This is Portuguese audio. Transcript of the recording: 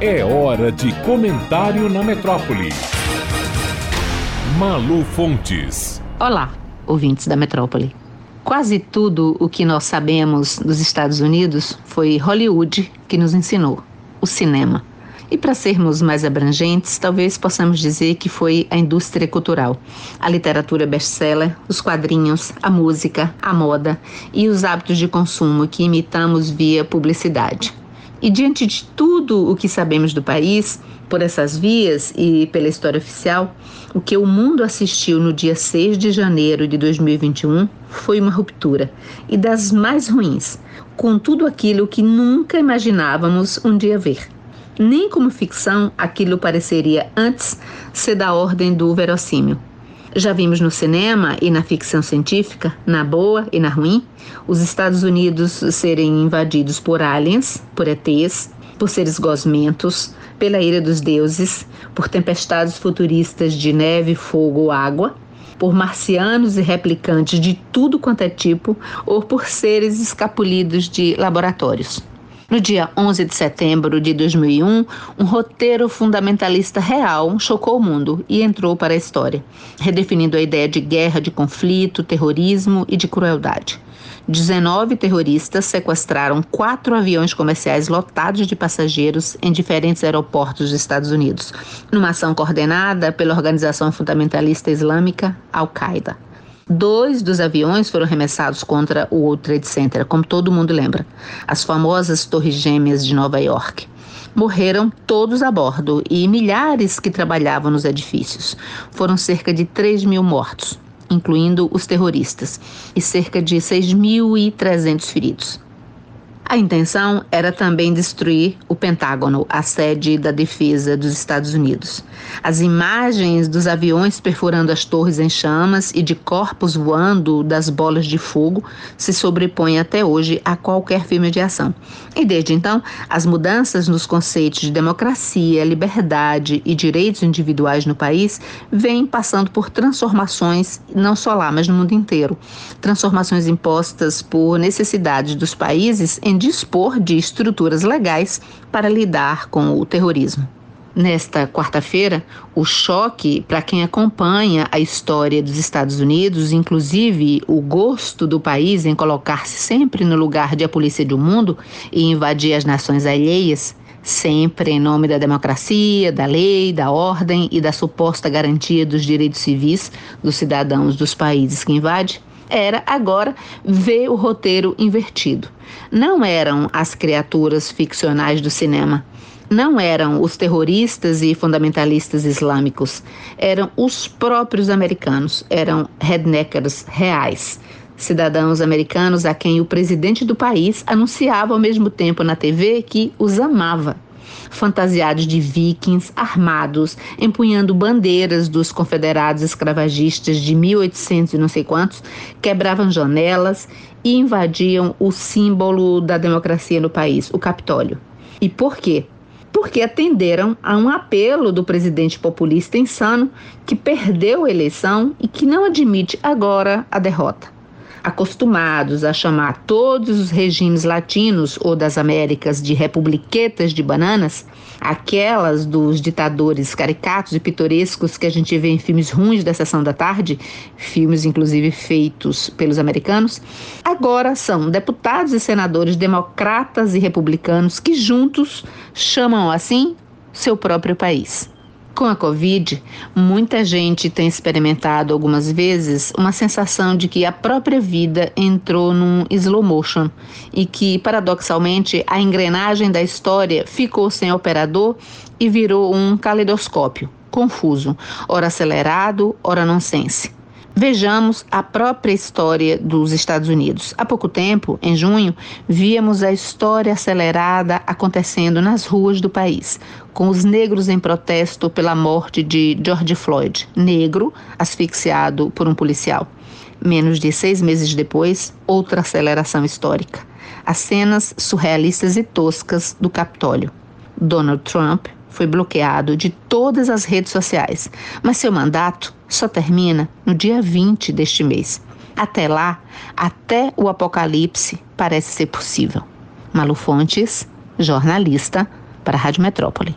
É hora de comentário na metrópole. Malu Fontes. Olá, ouvintes da metrópole. Quase tudo o que nós sabemos dos Estados Unidos foi Hollywood que nos ensinou o cinema. E para sermos mais abrangentes, talvez possamos dizer que foi a indústria cultural, a literatura best-seller, os quadrinhos, a música, a moda e os hábitos de consumo que imitamos via publicidade. E diante de tudo o que sabemos do país, por essas vias e pela história oficial, o que o mundo assistiu no dia 6 de janeiro de 2021 foi uma ruptura, e das mais ruins, com tudo aquilo que nunca imaginávamos um dia ver. Nem como ficção aquilo pareceria antes ser da ordem do verossímil. Já vimos no cinema e na ficção científica, na boa e na ruim, os Estados Unidos serem invadidos por aliens, por ETs, por seres gosmentos, pela ira dos deuses, por tempestades futuristas de neve, fogo ou água, por marcianos e replicantes de tudo quanto é tipo, ou por seres escapulidos de laboratórios. No dia 11 de setembro de 2001, um roteiro fundamentalista real chocou o mundo e entrou para a história, redefinindo a ideia de guerra, de conflito, terrorismo e de crueldade. 19 terroristas sequestraram quatro aviões comerciais lotados de passageiros em diferentes aeroportos dos Estados Unidos, numa ação coordenada pela organização fundamentalista islâmica Al-Qaeda. Dois dos aviões foram arremessados contra o World Trade Center, como todo mundo lembra, as famosas Torres Gêmeas de Nova York. Morreram todos a bordo e milhares que trabalhavam nos edifícios. Foram cerca de 3 mil mortos, incluindo os terroristas, e cerca de 6.300 feridos. A intenção era também destruir o Pentágono, a sede da defesa dos Estados Unidos. As imagens dos aviões perfurando as torres em chamas e de corpos voando das bolas de fogo se sobrepõem até hoje a qualquer filme de ação. E desde então, as mudanças nos conceitos de democracia, liberdade e direitos individuais no país vêm passando por transformações, não só lá, mas no mundo inteiro. Transformações impostas por necessidades dos países em dispor de estruturas legais para lidar com o terrorismo. Nesta quarta-feira, o choque para quem acompanha a história dos Estados Unidos, inclusive o gosto do país em colocar-se sempre no lugar de a polícia do mundo e invadir as nações alheias, sempre em nome da democracia, da lei, da ordem e da suposta garantia dos direitos civis dos cidadãos dos países que invade, era agora ver o roteiro invertido. Não eram as criaturas ficcionais do cinema. Não eram os terroristas e fundamentalistas islâmicos, eram os próprios americanos, eram redneckers reais, cidadãos americanos a quem o presidente do país anunciava ao mesmo tempo na TV que os amava fantasiados de vikings, armados, empunhando bandeiras dos confederados escravagistas de 1800 e não sei quantos, quebravam janelas e invadiam o símbolo da democracia no país, o Capitólio. E por quê? Porque atenderam a um apelo do presidente populista insano que perdeu a eleição e que não admite agora a derrota acostumados a chamar todos os regimes latinos ou das Américas de republiquetas de bananas, aquelas dos ditadores caricatos e pitorescos que a gente vê em filmes ruins da sessão da tarde, filmes inclusive feitos pelos americanos, agora são deputados e senadores democratas e republicanos que juntos chamam assim seu próprio país. Com a Covid, muita gente tem experimentado algumas vezes uma sensação de que a própria vida entrou num slow motion e que, paradoxalmente, a engrenagem da história ficou sem operador e virou um caleidoscópio, confuso, ora acelerado, ora nonsense. Vejamos a própria história dos Estados Unidos. Há pouco tempo, em junho, víamos a história acelerada acontecendo nas ruas do país, com os negros em protesto pela morte de George Floyd, negro asfixiado por um policial. Menos de seis meses depois, outra aceleração histórica. As cenas surrealistas e toscas do Capitólio. Donald Trump foi bloqueado de todas as redes sociais, mas seu mandato só termina no dia 20 deste mês. Até lá, até o apocalipse parece ser possível. Malu Fontes, jornalista, para a Rádio Metrópole.